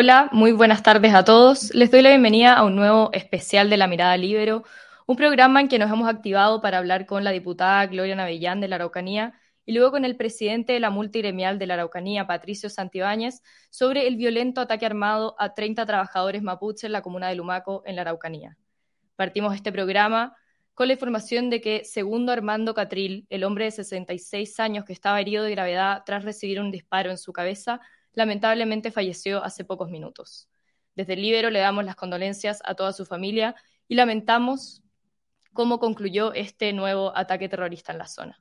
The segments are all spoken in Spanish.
Hola, muy buenas tardes a todos. Les doy la bienvenida a un nuevo especial de La Mirada Libero, un programa en que nos hemos activado para hablar con la diputada Gloria Navellán de la Araucanía y luego con el presidente de la multigremial de la Araucanía, Patricio Santibáñez, sobre el violento ataque armado a 30 trabajadores mapuches en la comuna de Lumaco, en la Araucanía. Partimos este programa con la información de que, segundo Armando Catril, el hombre de 66 años que estaba herido de gravedad tras recibir un disparo en su cabeza, lamentablemente falleció hace pocos minutos. Desde el Libero le damos las condolencias a toda su familia y lamentamos cómo concluyó este nuevo ataque terrorista en la zona.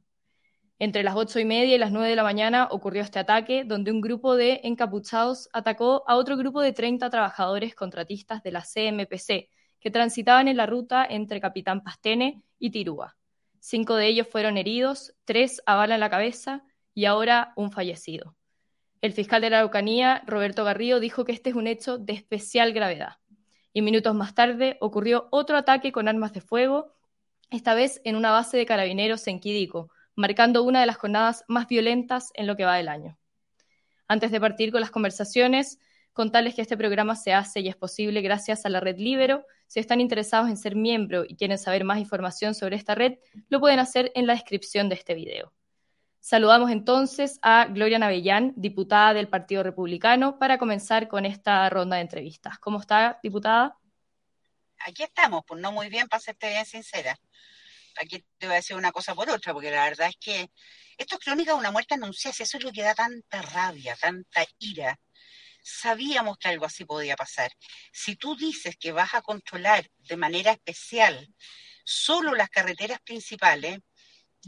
Entre las ocho y media y las nueve de la mañana ocurrió este ataque, donde un grupo de encapuchados atacó a otro grupo de 30 trabajadores contratistas de la CMPC, que transitaban en la ruta entre Capitán Pastene y Tirúa. Cinco de ellos fueron heridos, tres a bala en la cabeza y ahora un fallecido. El fiscal de la Araucanía, Roberto Garrido, dijo que este es un hecho de especial gravedad. Y minutos más tarde ocurrió otro ataque con armas de fuego, esta vez en una base de carabineros en Quidico, marcando una de las jornadas más violentas en lo que va del año. Antes de partir con las conversaciones, contarles que este programa se hace y es posible gracias a la red Libero. Si están interesados en ser miembro y quieren saber más información sobre esta red, lo pueden hacer en la descripción de este video. Saludamos entonces a Gloria Navellán, diputada del Partido Republicano, para comenzar con esta ronda de entrevistas. ¿Cómo está, diputada? Aquí estamos, pues no muy bien, para serte bien sincera. Aquí te voy a decir una cosa por otra, porque la verdad es que esto es crónica de una muerte anunciada, eso es lo que da tanta rabia, tanta ira sabíamos que algo así podía pasar. Si tú dices que vas a controlar de manera especial solo las carreteras principales,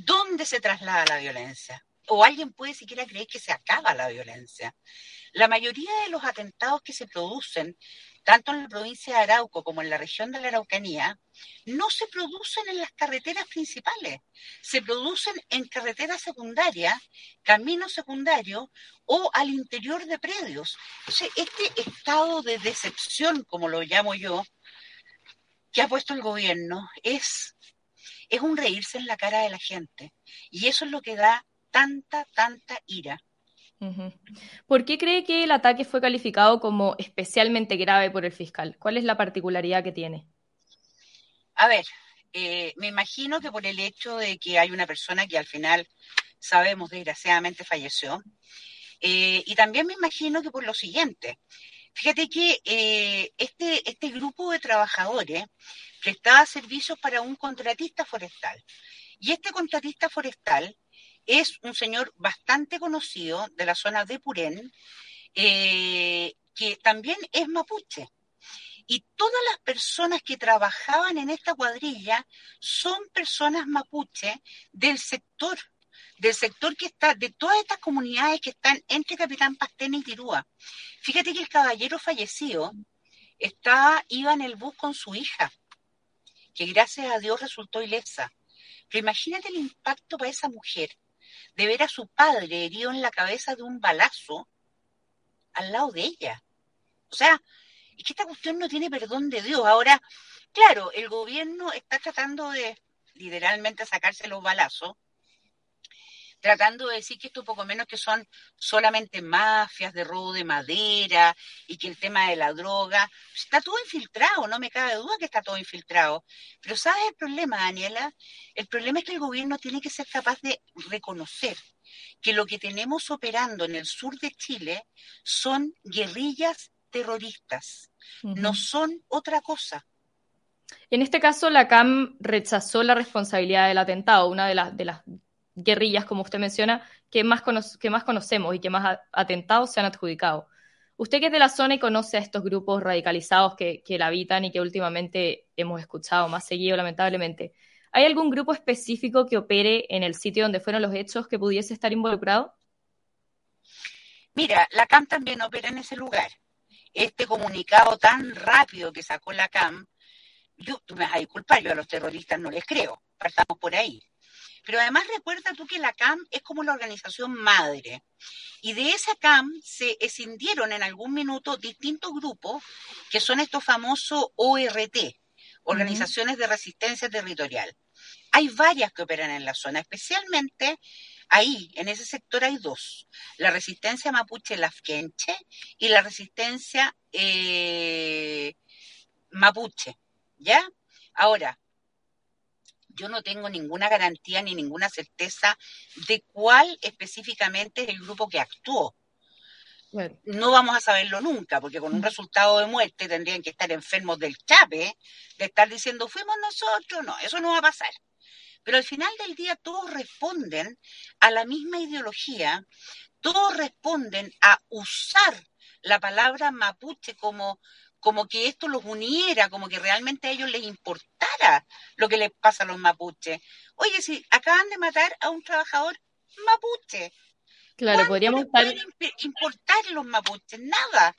¿dónde se traslada la violencia? O alguien puede siquiera creer que se acaba la violencia. La mayoría de los atentados que se producen tanto en la provincia de Arauco como en la región de la Araucanía, no se producen en las carreteras principales, se producen en carreteras secundarias, caminos secundarios o al interior de predios. este estado de decepción, como lo llamo yo, que ha puesto el gobierno, es, es un reírse en la cara de la gente. Y eso es lo que da tanta, tanta ira. ¿Por qué cree que el ataque fue calificado como especialmente grave por el fiscal? ¿Cuál es la particularidad que tiene? A ver, eh, me imagino que por el hecho de que hay una persona que al final sabemos desgraciadamente falleció, eh, y también me imagino que por lo siguiente, fíjate que eh, este, este grupo de trabajadores prestaba servicios para un contratista forestal, y este contratista forestal es un señor bastante conocido de la zona de Purén, eh, que también es mapuche. Y todas las personas que trabajaban en esta cuadrilla son personas mapuche del sector, del sector que está, de todas estas comunidades que están entre Capitán Pastena y Tirúa. Fíjate que el caballero fallecido estaba, iba en el bus con su hija, que gracias a Dios resultó ilesa. Pero imagínate el impacto para esa mujer de ver a su padre herido en la cabeza de un balazo al lado de ella. O sea, es que esta cuestión no tiene perdón de Dios. Ahora, claro, el gobierno está tratando de literalmente sacarse los balazos, tratando de decir que esto poco menos que son solamente mafias de robo de madera y que el tema de la droga está todo infiltrado, no me cabe duda que está todo infiltrado. Pero ¿sabes el problema, Daniela? El problema es que el gobierno tiene que ser capaz de reconocer que lo que tenemos operando en el sur de Chile son guerrillas terroristas, no son otra cosa. En este caso, la CAM rechazó la responsabilidad del atentado, una de las, de las guerrillas, como usted menciona, que más, que más conocemos y que más atentados se han adjudicado. Usted que es de la zona y conoce a estos grupos radicalizados que, la habitan y que últimamente hemos escuchado más seguido, lamentablemente, ¿hay algún grupo específico que opere en el sitio donde fueron los hechos que pudiese estar involucrado? Mira, la CAM también opera en ese lugar. Este comunicado tan rápido que sacó la CAM, yo, tú me vas a disculpar, yo a los terroristas no les creo, partamos por ahí. Pero además recuerda tú que la CAM es como la organización madre. Y de esa CAM se escindieron en algún minuto distintos grupos que son estos famosos ORT, organizaciones de resistencia territorial. Hay varias que operan en la zona, especialmente ahí, en ese sector hay dos, la resistencia mapuche lafkenche y la resistencia eh, mapuche, ¿ya? Ahora, yo no tengo ninguna garantía ni ninguna certeza de cuál específicamente es el grupo que actuó. No vamos a saberlo nunca, porque con un resultado de muerte tendrían que estar enfermos del chape, de estar diciendo fuimos nosotros, no, eso no va a pasar. Pero al final del día todos responden a la misma ideología, todos responden a usar la palabra mapuche como como que esto los uniera, como que realmente a ellos les importara lo que les pasa a los mapuches. Oye, si acaban de matar a un trabajador mapuche. Claro, podríamos estar... importar los mapuches? Nada.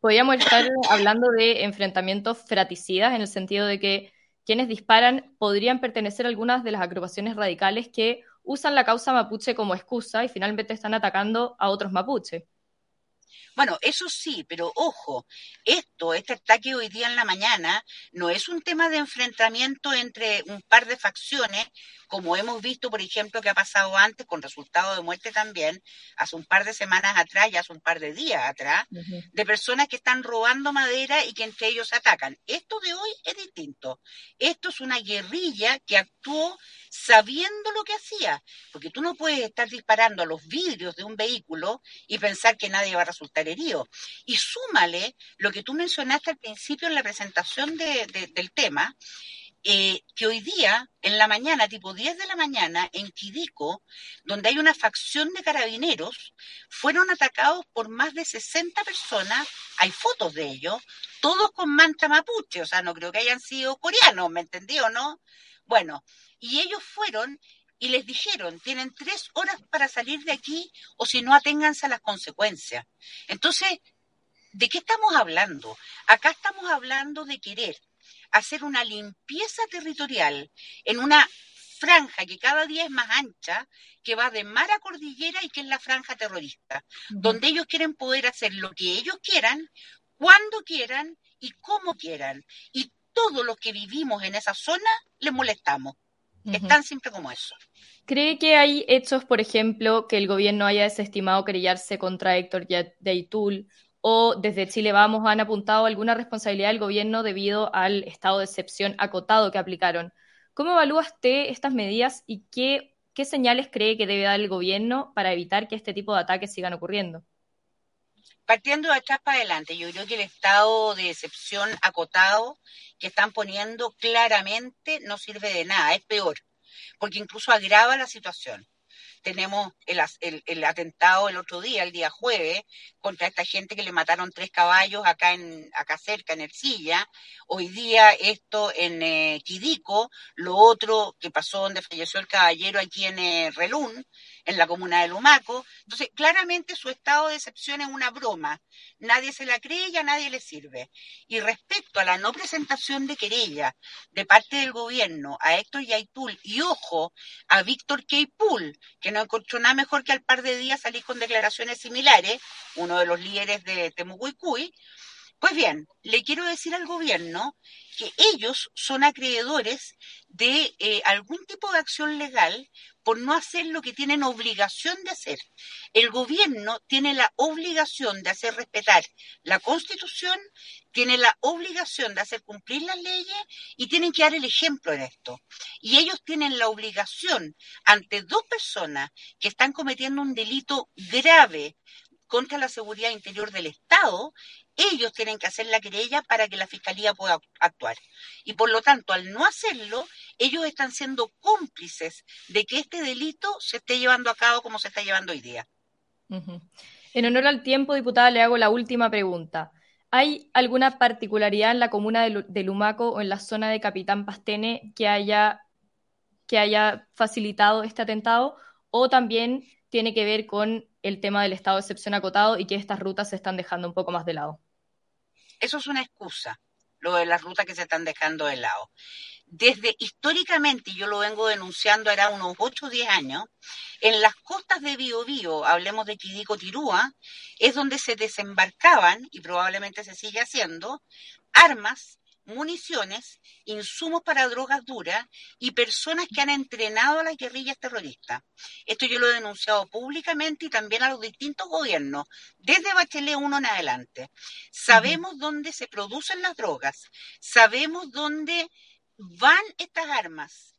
Podríamos estar hablando de enfrentamientos fraticidas en el sentido de que quienes disparan podrían pertenecer a algunas de las agrupaciones radicales que usan la causa mapuche como excusa y finalmente están atacando a otros mapuches. Bueno, eso sí, pero ojo, esto, este ataque hoy día en la mañana, no es un tema de enfrentamiento entre un par de facciones, como hemos visto, por ejemplo, que ha pasado antes con resultado de muerte también, hace un par de semanas atrás y hace un par de días atrás, de personas que están robando madera y que entre ellos se atacan. Esto de hoy es distinto. Esto es una guerrilla que actuó sabiendo lo que hacía, porque tú no puedes estar disparando a los vidrios de un vehículo y pensar que nadie va a resultar herido. Y súmale lo que tú mencionaste al principio en la presentación del tema, eh, que hoy día, en la mañana, tipo 10 de la mañana, en Quidico, donde hay una facción de carabineros, fueron atacados por más de 60 personas, hay fotos de ellos, todos con manta mapuche, o sea, no creo que hayan sido coreanos, ¿me entendió, no? Bueno, y ellos fueron y les dijeron, tienen tres horas para salir de aquí o si no, aténganse a las consecuencias. Entonces, ¿de qué estamos hablando? Acá estamos hablando de querer hacer una limpieza territorial en una franja que cada día es más ancha, que va de mar a cordillera y que es la franja terrorista, donde ellos quieren poder hacer lo que ellos quieran, cuando quieran y como quieran. Y todos los que vivimos en esa zona les molestamos. Es tan simple como eso. ¿Cree que hay hechos, por ejemplo, que el gobierno haya desestimado querellarse contra Héctor Yaitul o desde Chile Vamos han apuntado alguna responsabilidad del gobierno debido al estado de excepción acotado que aplicaron? ¿Cómo evalúa usted estas medidas y qué, qué señales cree que debe dar el gobierno para evitar que este tipo de ataques sigan ocurriendo? Partiendo de atrás para adelante, yo creo que el estado de excepción acotado que están poniendo claramente no sirve de nada, es peor, porque incluso agrava la situación tenemos el, el, atentado el otro día, el día jueves, contra esta gente que le mataron tres caballos acá en acá cerca, en Ercilla. Hoy día esto en eh, Quidico, lo otro que pasó donde falleció el caballero aquí en eh, Relún, en la comuna de Lumaco. Entonces, claramente su estado de excepción es una broma. Nadie se la cree y a nadie le sirve. Y respecto a la no presentación de querella de parte del gobierno a Héctor Yaitul y ojo a Víctor K. que no encontró nada mejor que al par de días salir con declaraciones similares, uno de los líderes de Temucuicuy, pues bien, le quiero decir al gobierno que ellos son acreedores de eh, algún tipo de acción legal por no hacer lo que tienen obligación de hacer. El gobierno tiene la obligación de hacer respetar la constitución, tiene la obligación de hacer cumplir las leyes y tienen que dar el ejemplo en esto. Y ellos tienen la obligación ante dos personas que están cometiendo un delito grave contra la seguridad interior del Estado, ellos tienen que hacer la querella para que la Fiscalía pueda actuar. Y por lo tanto, al no hacerlo, ellos están siendo cómplices de que este delito se esté llevando a cabo como se está llevando hoy día. En honor al tiempo, diputada, le hago la última pregunta. ¿Hay alguna particularidad en la comuna de Lumaco o en la zona de Capitán Pastene que haya, que haya facilitado este atentado? ¿O también tiene que ver con el tema del estado de excepción acotado y que estas rutas se están dejando un poco más de lado? Eso es una excusa, lo de las rutas que se están dejando de lado. Desde históricamente, yo lo vengo denunciando ahora unos 8 o 10 años, en las costas de Biobío, hablemos de Quidico Tirúa, es donde se desembarcaban, y probablemente se sigue haciendo, armas municiones, insumos para drogas duras y personas que han entrenado a las guerrillas terroristas. Esto yo lo he denunciado públicamente y también a los distintos gobiernos, desde Bachelet 1 en adelante. Sabemos dónde se producen las drogas, sabemos dónde van estas armas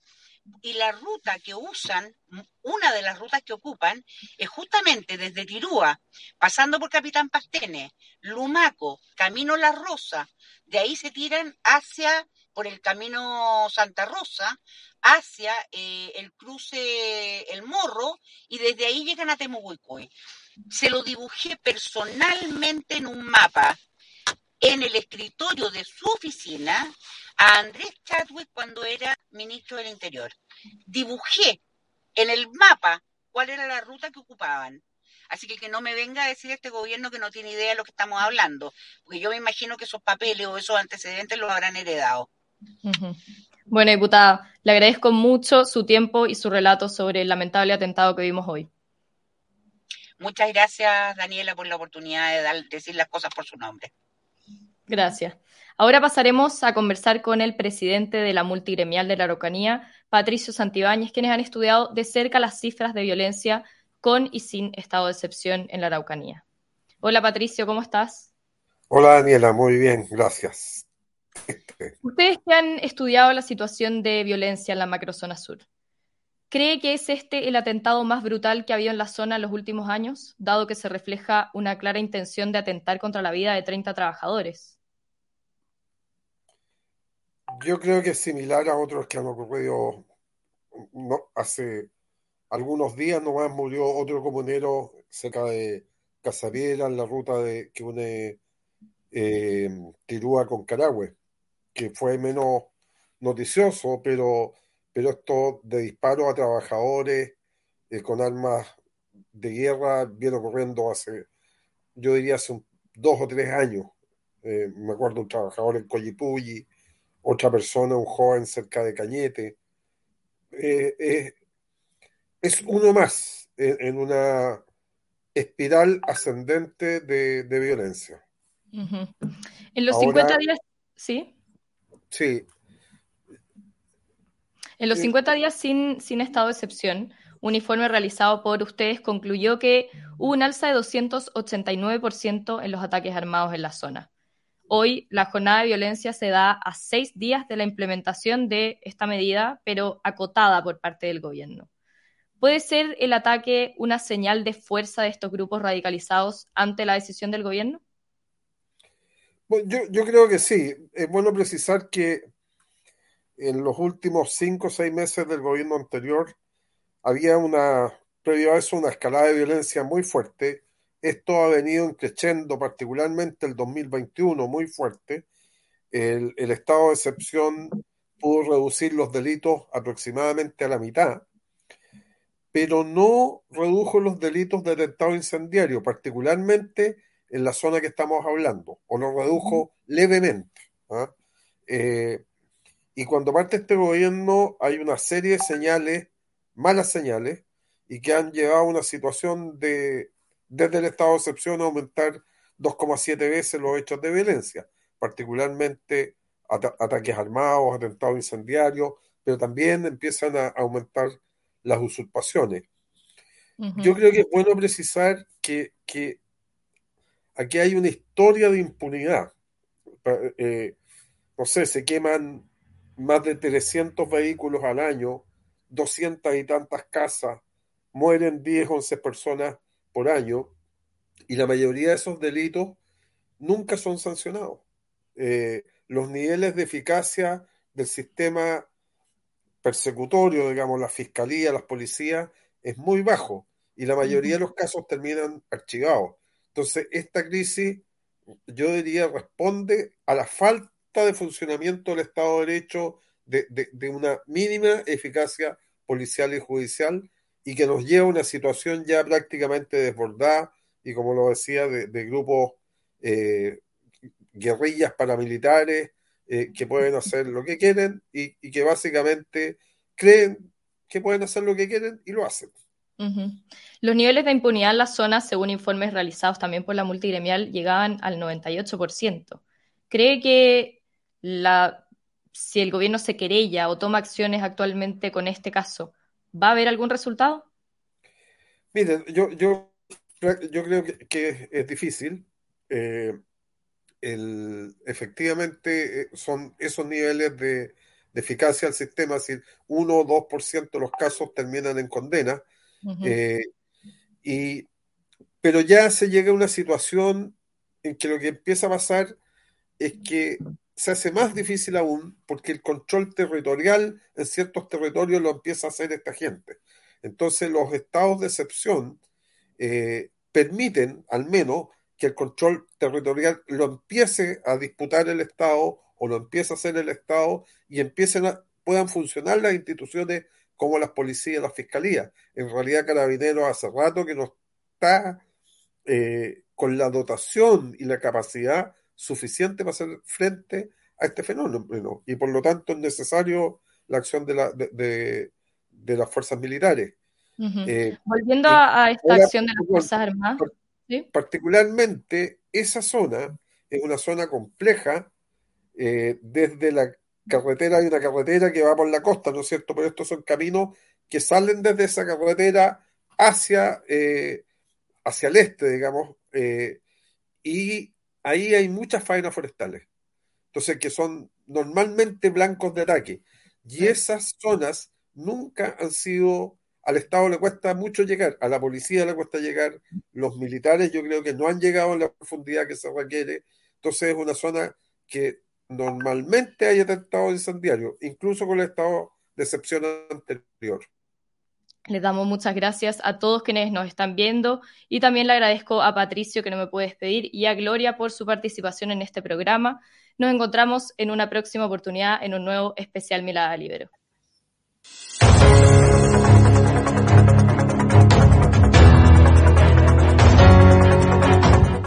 y la ruta que usan, una de las rutas que ocupan, es justamente desde Tirúa, pasando por Capitán Pastene, Lumaco, Camino La Rosa, de ahí se tiran hacia, por el camino Santa Rosa, hacia eh, el cruce El Morro, y desde ahí llegan a Temuguicoy. Se lo dibujé personalmente en un mapa en el escritorio de su oficina a Andrés Chadwick cuando era ministro del Interior. Dibujé en el mapa cuál era la ruta que ocupaban. Así que que no me venga a decir este gobierno que no tiene idea de lo que estamos hablando, porque yo me imagino que esos papeles o esos antecedentes los habrán heredado. Bueno, diputada, le agradezco mucho su tiempo y su relato sobre el lamentable atentado que vimos hoy. Muchas gracias, Daniela, por la oportunidad de dar, decir las cosas por su nombre. Gracias. Ahora pasaremos a conversar con el presidente de la multigremial de la Araucanía, Patricio Santibáñez, quienes han estudiado de cerca las cifras de violencia con y sin estado de excepción en la Araucanía. Hola Patricio, ¿cómo estás? Hola Daniela, muy bien, gracias. Ustedes que han estudiado la situación de violencia en la macrozona sur, ¿cree que es este el atentado más brutal que ha habido en la zona en los últimos años, dado que se refleja una clara intención de atentar contra la vida de 30 trabajadores? Yo creo que es similar a otros que han ocurrido no, hace algunos días nomás murió otro comunero cerca de Casabiela, en la ruta de, que une eh, Tirúa con Carahue, que fue menos noticioso, pero, pero esto de disparos a trabajadores eh, con armas de guerra viene ocurriendo hace, yo diría hace dos o tres años. Eh, me acuerdo un trabajador en Collipulli, otra persona, un joven cerca de Cañete. Eh, eh, es uno más en, una espiral ascendente de, violencia. En los 50 días, ¿sí? Sí. En los 50 días sin, sin estado de excepción, un informe realizado por ustedes concluyó que hubo un alza de 289% en los ataques armados en la zona. Hoy la jornada de violencia se da a seis días de la implementación de esta medida, pero acotada por parte del gobierno. ¿Puede ser el ataque una señal de fuerza de estos grupos radicalizados ante la decisión del gobierno? Bueno, yo, creo que sí. Es bueno precisar que en los últimos cinco o seis meses del gobierno anterior había una, previo a eso, una escalada de violencia muy fuerte esto ha venido creciendo particularmente el 2021 muy fuerte. El, estado de excepción pudo reducir los delitos aproximadamente a la mitad, pero no redujo los delitos de atentado incendiario, particularmente en la zona que estamos hablando, o lo redujo levemente. ¿ah? Eh, y cuando parte este gobierno hay una serie de señales, malas señales, y que han llevado a una situación de desde el estado de excepción aumentar 2,7 veces los hechos de violencia, particularmente ataques armados, atentados incendiarios, pero también empiezan a aumentar las usurpaciones. Yo creo que es bueno precisar que, aquí hay una historia de impunidad. Eh, no sé, se queman más de 300 vehículos al año, 200 y tantas casas, mueren 10, 11 personas por año y la mayoría de esos delitos nunca son sancionados. Eh, los niveles de eficacia del sistema persecutorio, digamos, la fiscalía, las policías, es muy bajo y la mayoría de los casos terminan archivados. Entonces, esta crisis, yo diría, responde a la falta de funcionamiento del Estado de Derecho, de, de una mínima eficacia policial y judicial, y que nos lleva a una situación ya prácticamente desbordada y como lo decía, de, grupos eh, guerrillas paramilitares eh, que pueden hacer lo que quieren y, que básicamente creen que pueden hacer lo que quieren y lo hacen. Los niveles de impunidad en la zona, según informes realizados también por la multigremial, llegaban al 98%. ¿Cree que la, si el gobierno se querella o toma acciones actualmente con este caso, ¿va a haber algún resultado? Miren, yo, yo, yo creo que, es difícil. Eh, el, efectivamente, eh, son esos niveles de, eficacia del sistema, si 1 o 2% de los casos terminan en condena. Eh, y, pero ya se llega a una situación en que lo que empieza a pasar es que se hace más difícil aún porque el control territorial en ciertos territorios lo empieza a hacer esta gente. Entonces los estados de excepción eh, permiten al menos que el control territorial lo empiece a disputar el Estado o lo empiece a hacer el Estado y empiecen a, puedan funcionar las instituciones como las policías, las fiscalías. En realidad Carabineros hace rato que no está eh, con la dotación y la capacidad suficiente para hacer frente a este fenómeno y por lo tanto es necesario la acción de, la, de, de, las fuerzas militares. Eh, Volviendo a, esta acción de las Fuerzas Armadas. Particularmente esa zona es una zona compleja eh, desde la carretera, hay una carretera que va por la costa, ¿no es cierto? Pero estos son caminos que salen desde esa carretera hacia, eh, hacia el este, digamos, y ahí hay muchas faenas forestales. Entonces, que son normalmente blancos de ataque. Y esas zonas nunca han sido, al Estado le cuesta mucho llegar, a la policía le cuesta llegar, los militares yo creo que no han llegado a la profundidad que se requiere. Entonces es una zona que normalmente hay atentados incendiarios, incluso con el estado de excepción anterior. Les damos muchas gracias a todos quienes nos están viendo y también le agradezco a Patricio que no me puede despedir y a Gloria por su participación en este programa. Nos encontramos en una próxima oportunidad en un nuevo especial Mirada Libero.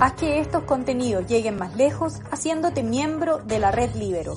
Haz que estos contenidos lleguen más lejos haciéndote miembro de la red Libero.